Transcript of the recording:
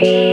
free.